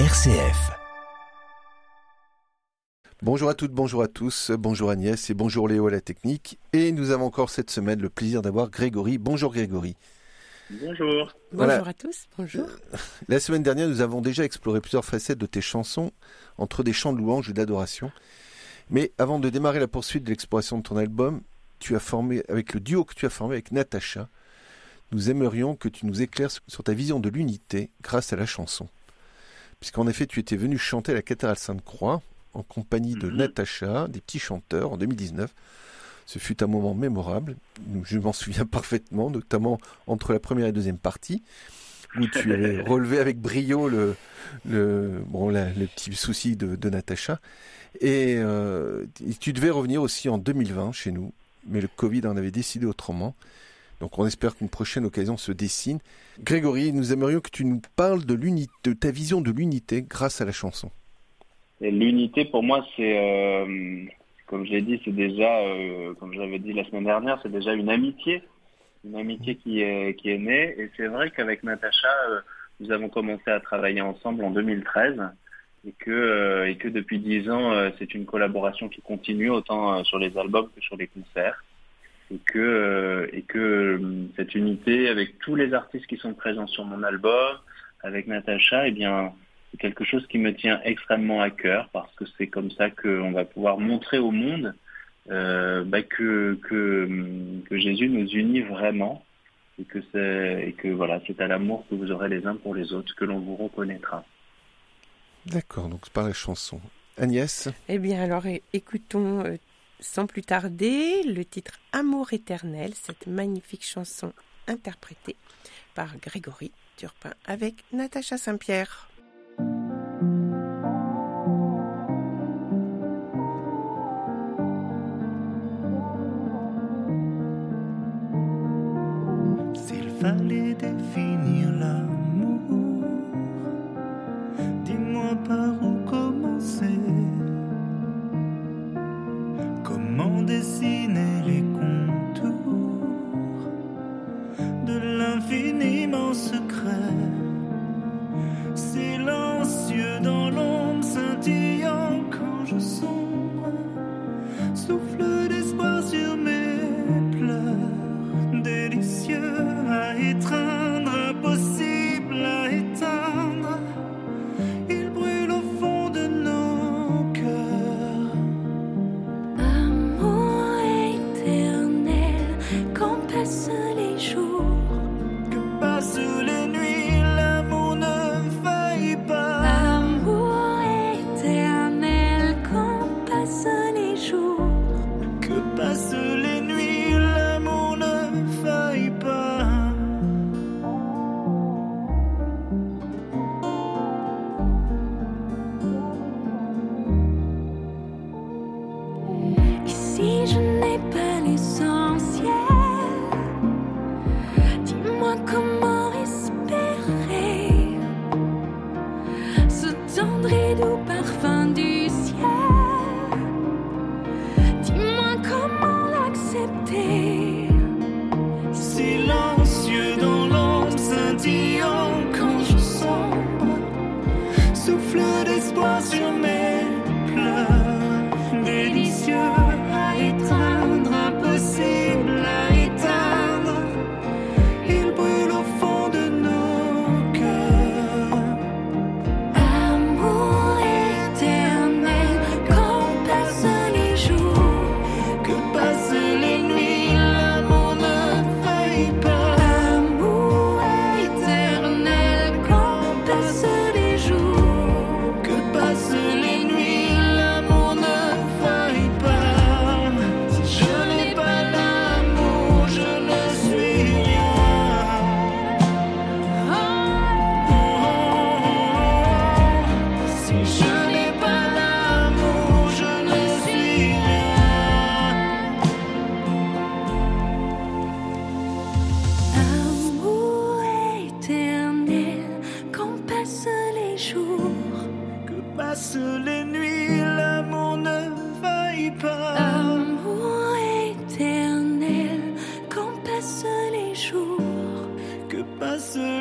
RCF. Bonjour à toutes, bonjour à tous, bonjour Agnès et bonjour Léo à la technique. Et nous avons encore cette semaine le plaisir d'avoir Grégory. Bonjour Grégory. Bonjour. Voilà. Bonjour à tous, bonjour. La semaine dernière, nous avons déjà exploré plusieurs facettes de tes chansons, entre des chants de louange et d'adoration. Mais avant de démarrer la poursuite de l'exploration de ton album, tu as formé, avec le duo que tu as formé avec Natacha, nous aimerions que tu nous éclaires sur ta vision de l'unité grâce à la chanson. Puisqu'en effet, tu étais venu chanter à la cathédrale Sainte-Croix en compagnie de Mhm. Natacha, des petits chanteurs, en 2019. Ce fut un moment mémorable. Je m'en souviens parfaitement, notamment entre la première et deuxième partie, où tu avais relevé avec brio le, le, bon, la- le petit souci de, de Natacha. Et, euh, et tu devais revenir aussi en 2020 chez nous, mais le Covid en avait décidé autrement. Donc on espère qu'une prochaine occasion se dessine. Grégory, nous aimerions que tu nous parles de ta vision de l'unité grâce à la chanson. L'unité, pour moi, c'est, euh, comme je l'ai dit, c'est déjà, euh, comme je l'avais dit la semaine dernière, c'est déjà une amitié, une amitié qui est, née. Et c'est vrai qu'avec Natacha, euh, nous avons commencé à travailler ensemble en 2013 et que, et que depuis dix ans, c'est une collaboration qui continue autant sur les albums que sur les concerts. Et que, euh, et que euh, cette unité avec tous les artistes qui sont présents sur mon album, avec Natacha, eh bien, c'est quelque chose qui me tient extrêmement à cœur parce que c'est comme ça qu'on va pouvoir montrer au monde euh, bah, que, que, que Jésus nous unit vraiment et que c'est et que voilà c'est à l'amour que vous aurez les uns pour les autres que l'on vous reconnaîtra. D'accord, donc c'est par la chanson. Agnès, Eh bien alors écoutons euh, sans plus tarder le titre Amour éternel, cette magnifique chanson interprétée par Grégory Turpin avec Natacha Saint-Pierre. S'il fallait définir l'amour,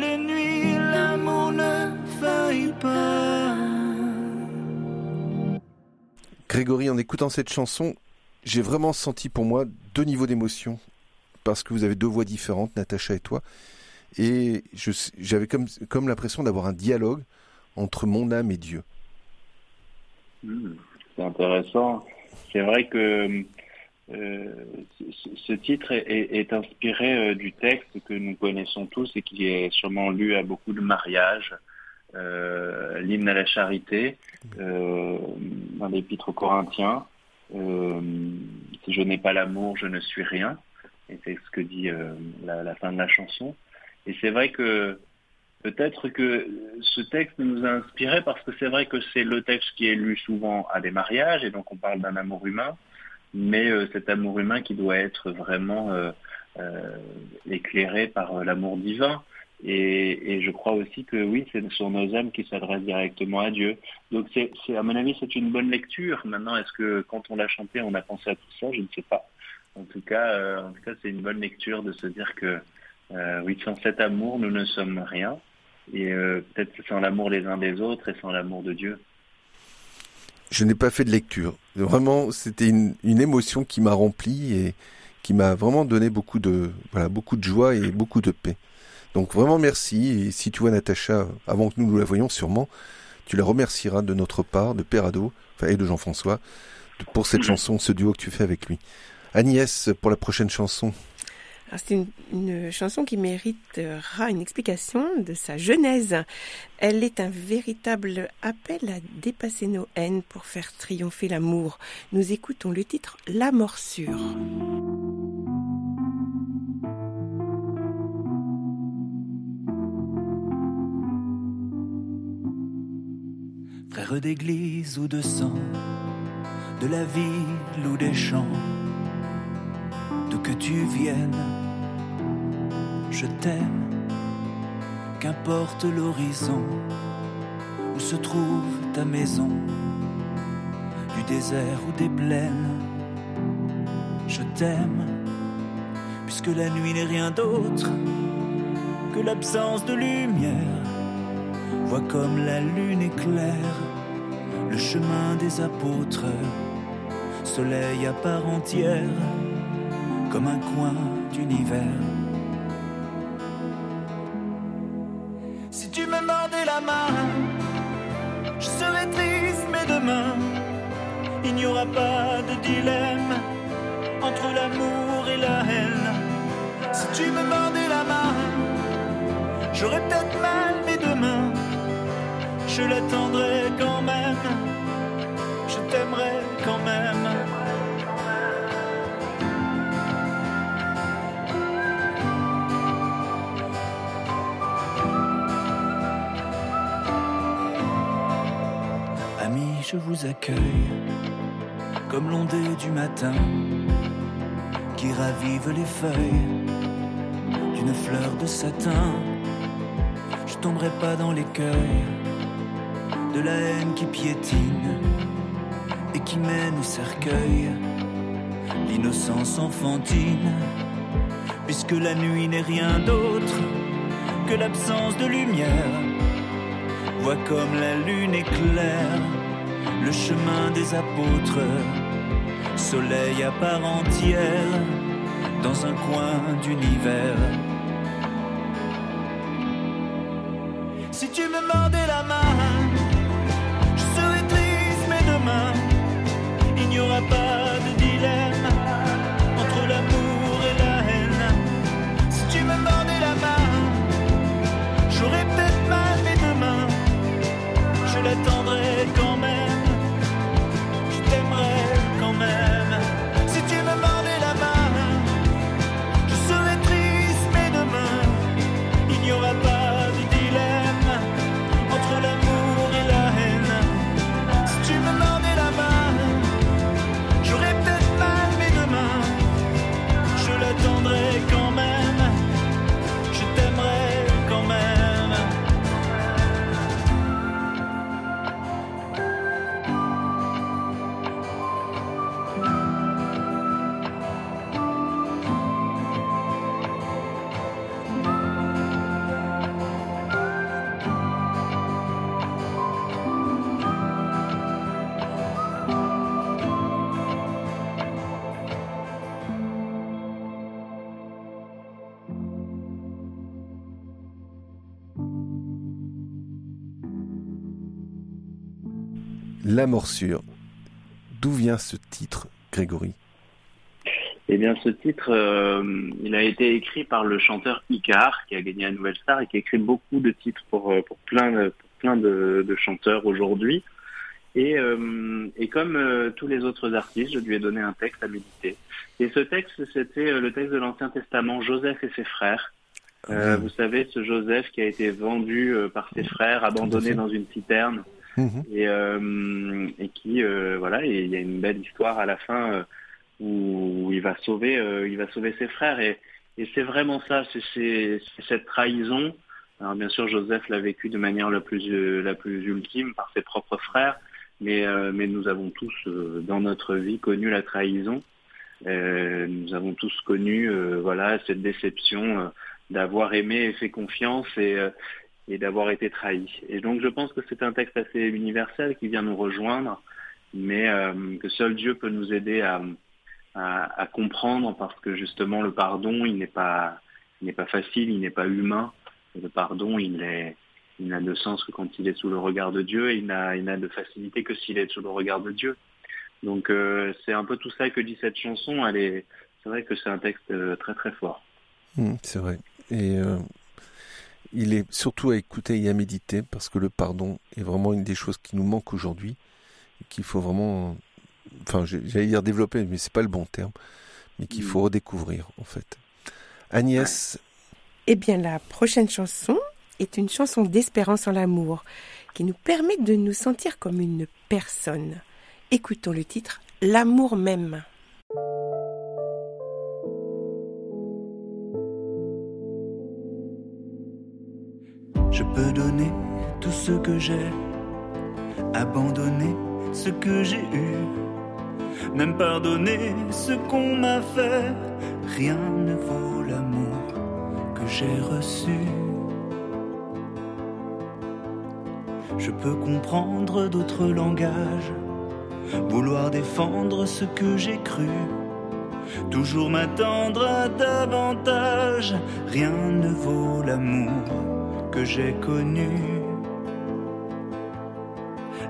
les. Grégory, en écoutant cette chanson, j'ai vraiment senti pour moi deux niveaux d'émotion. Parce que vous avez deux voix différentes, Natacha et toi. Et j'avais comme, l'impression d'avoir un dialogue entre mon âme et Dieu. Hmm, c'est intéressant. C'est vrai que ce, ce titre est, inspiré euh, du texte que nous connaissons tous et qui est sûrement lu à beaucoup de mariages, euh, l'hymne à la charité, euh, dans l'épître aux Corinthiens. Euh, si je n'ai pas l'amour, je ne suis rien. Et c'est ce que dit euh, la, la fin de la chanson. Et c'est vrai que Peut-être que ce texte nous a inspiré parce que c'est vrai que c'est le texte qui est lu souvent à des mariages et donc on parle d'un amour humain, mais euh, cet amour humain qui doit être vraiment euh, euh, éclairé par l'amour divin. Et, et je crois aussi que oui, c'est sur nos âmes qui s'adressent directement à Dieu. Donc c'est, à mon avis, c'est une bonne lecture. Maintenant, est-ce que quand on l'a chanté, on a pensé à tout ça? Je ne sais pas. En tout cas, euh, en tout cas, c'est une bonne lecture de se dire que euh, oui, sans cet amour, nous ne sommes rien. Et euh, peut-être sans l'amour les uns des autres et sans l'amour de Dieu. Je n'ai pas fait de lecture. Vraiment, c'était une, une émotion qui m'a rempli et qui m'a vraiment donné beaucoup de, voilà, beaucoup de joie et beaucoup de paix. Donc vraiment merci. Et si tu vois Natacha, avant que nous nous la voyions sûrement, tu la remercieras de notre part, de Père Ado, enfin, et de Jean-François, pour cette Mhm. chanson, ce duo que tu fais avec lui. Agnès, pour la prochaine chanson. Alors, C'est une, une chanson qui méritera une explication de sa genèse. Elle est un véritable appel à dépasser nos haines pour faire triompher l'amour. Nous écoutons le titre La morsure. Frères d'église ou de sang, de la ville ou des champs, d'où que tu viennes, je t'aime, qu'importe l'horizon, où se trouve ta maison, du désert ou des plaines, je t'aime, puisque la nuit n'est rien d'autre que l'absence de lumière. Vois comme la lune éclaire le chemin des apôtres, soleil à part entière, comme un coin d'univers. Si tu me mordais la main, je serais triste, mais demain, il n'y aura pas de dilemme entre l'amour et la haine. Si tu me mordais la main, j'aurais peut-être mal, mais demain, je l'attendrai quand même. Je t'aimerai quand même. Je vous accueille comme l'ondée du matin qui ravive les feuilles d'une fleur de satin. Je tomberai pas dans l'écueil de la haine qui piétine et qui mène au cercueil l'innocence enfantine, puisque la nuit n'est rien d'autre que l'absence de lumière. Vois comme la lune éclaire le chemin des apôtres, soleil à part entière dans un coin d'univers. La morsure. D'où vient ce titre, Grégory? Eh bien, ce titre, euh, il a été écrit par le chanteur Icar, qui a gagné la Nouvelle Star et qui a écrit beaucoup de titres pour, euh, pour plein, de, pour plein de, de chanteurs aujourd'hui. Et, euh, et comme euh, tous les autres artistes, je lui ai donné un texte à méditer. Et ce texte, c'était le texte de l'Ancien Testament, Joseph et ses frères. Mhm. Vous savez, ce Joseph qui a été vendu par ses frères, abandonné dans une citerne, Mhm. et, euh, et qui, euh, voilà, et il y a une belle histoire à la fin euh, où il va sauver, il va sauver ses frères. Et, c'est vraiment ça, c'est cette trahison. Alors bien sûr, Joseph l'a vécu de manière la plus la plus ultime par ses propres frères, mais mais nous avons tous dans notre vie connu la trahison. Nous avons tous connu, voilà, cette déception d'avoir aimé et fait confiance et et d'avoir été trahi. Et donc je pense que c'est un texte assez universel qui vient nous rejoindre, mais euh, que seul Dieu peut nous aider à, à, comprendre parce que justement le pardon, il n'est pas, il n'est pas facile, il n'est pas humain. Le pardon, il est, il n'a de sens que quand il est sous le regard de Dieu, et il n'a, il n'a de facilité que s'il est sous le regard de Dieu. Donc euh, c'est un peu tout ça que dit cette chanson. Elle est, c'est vrai que c'est un texte euh, très très fort. Mhm, c'est vrai. Et il est surtout à écouter et à méditer parce que le pardon est vraiment une des choses qui nous manque aujourd'hui et qu'il faut vraiment, enfin, j'allais dire développer, mais c'est pas le bon terme, mais qu'il faut redécouvrir en fait. Agnès, Eh bien, la prochaine chanson est une chanson d'espérance en l'amour qui nous permet de nous sentir comme une personne. Écoutons le titre L'amour même. Je peux donner tout ce que j'ai, abandonner ce que j'ai eu, même pardonner ce qu'on m'a fait. Rien ne vaut l'amour que j'ai reçu. Je peux comprendre d'autres langages, vouloir défendre ce que j'ai cru, toujours m'attendre à davantage. Rien ne vaut l'amour j'ai connu.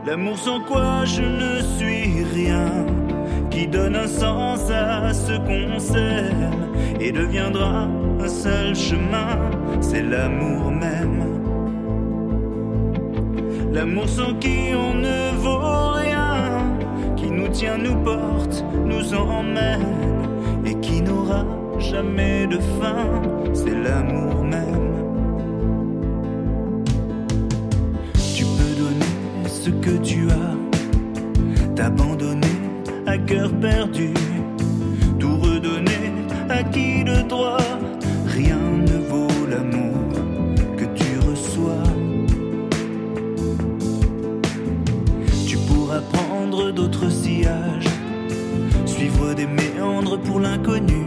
L'amour sans quoi je ne suis rien, qui donne un sens à ce qu'on s'aime et deviendra un seul chemin, c'est l'amour même. L'amour sans qui on ne vaut rien, qui nous tient, nous porte, nous emmène et qui n'aura jamais de fin, c'est l'amour même. Ce que tu as, t'abandonner à cœur perdu, tout redonner à qui de droit, rien ne vaut l'amour que tu reçois. Tu pourras prendre d'autres sillages, suivre des méandres pour l'inconnu,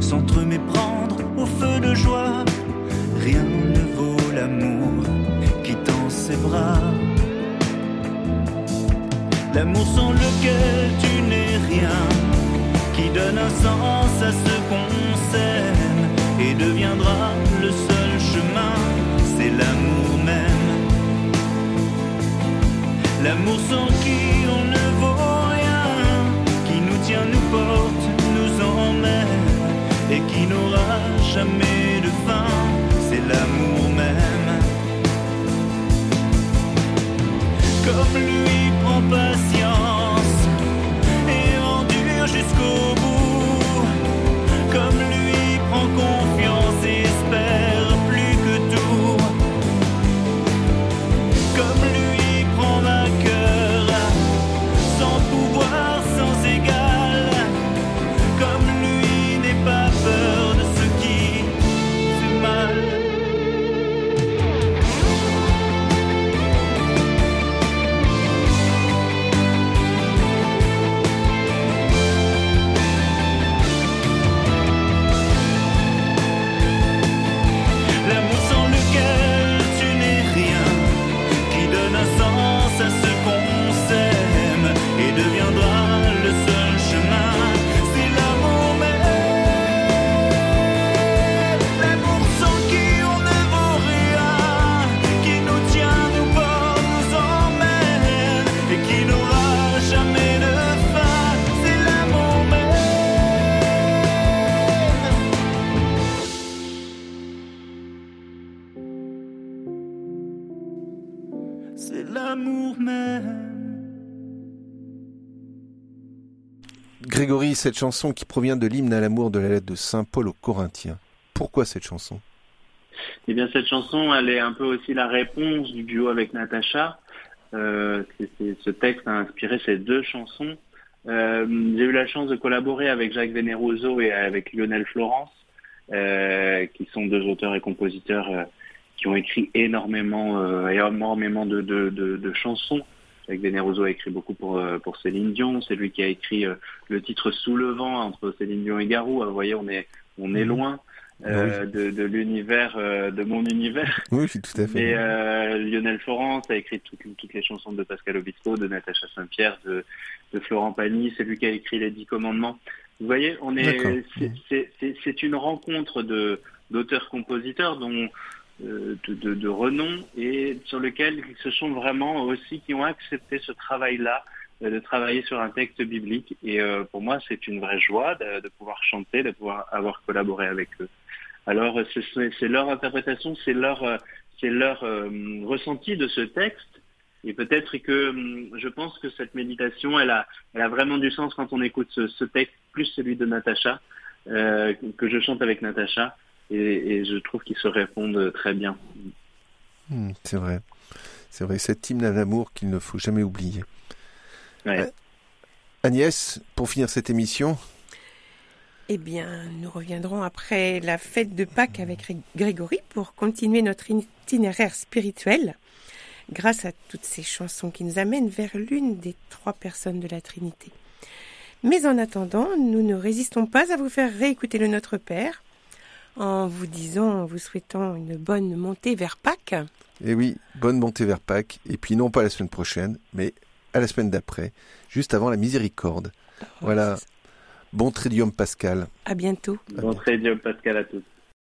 s'entreméprendre au feu de joie. Rien ne vaut l'amour qui tend ses bras. L'amour sans lequel tu n'es rien, qui donne un sens à ce qu'on s'aime et deviendra le seul chemin, c'est l'amour même. L'amour sans qui on ne vaut rien, qui nous tient, nous porte, nous emmène et qui n'aura jamais de fin, c'est l'amour même. Comme lui prend patience c'est l'amour même. Grégory, cette chanson qui provient de l'hymne à l'amour de la lettre de Saint Paul aux Corinthiens. Pourquoi cette chanson? Eh bien, cette chanson, elle est un peu aussi la réponse du duo avec Natacha. Euh, c'est- c'est- ce texte a inspiré ces deux chansons. Euh, J'ai eu la chance de collaborer avec Jacques Veneroso et avec Lionel Florence, euh, qui sont deux auteurs et compositeurs euh, qui ont écrit énormément, euh, énormément de, de, de, de chansons. Jacques Veneroso a écrit beaucoup pour, euh, pour Céline Dion. C'est lui qui a écrit euh, le titre Sous le vent entre Céline Dion et Garou. Alors, vous voyez, on est, on est Mhm. loin euh, de, de l'univers, euh, de mon univers. Oui, tout à fait. Et euh, Lionel Florence a écrit toutes, toutes les chansons de Pascal Obispo, de Natacha Saint-Pierre, de, de Florent Pagny. C'est lui qui a écrit les Dix Commandements. Vous voyez, on est, c'est- c'est- c'est c'est une rencontre de d'auteurs-compositeurs dont de, de, de renom et sur lequel ce sont vraiment aussi qui ont accepté ce travail-là euh, de travailler sur un texte biblique. Et euh, pour moi, c'est une vraie joie de, de pouvoir chanter, de pouvoir avoir collaboré avec eux. Alors, euh, c'est- leur interprétation, c'est leur, euh, c'est leur euh, ressenti de ce texte. Et peut-être que hum, je pense que cette méditation, elle a, elle a vraiment du sens quand on écoute ce, ce texte, plus celui de Natacha, euh, que je chante avec Natacha. Et, et je trouve qu'ils se répondent très bien. Hmm, c'est vrai. C'est vrai, cet hymne à l'amour qu'il ne faut jamais oublier. Ouais. Euh, Agnès, pour finir cette émission, Eh bien, nous reviendrons après la fête de Pâques avec Gré- Grégory pour continuer notre itinéraire spirituel grâce à toutes ces chansons qui nous amènent vers l'une des trois personnes de la Trinité. Mais en attendant, nous ne résistons pas à vous faire réécouter le Notre Père en vous disant, en vous souhaitant une bonne montée vers Pâques. eh oui, bonne montée vers Pâques, et puis non pas la semaine prochaine, mais à la semaine d'après, juste avant la miséricorde. Voilà. Bon Tridium Pascal. À bientôt. Bon, bien, Pascal, à tous.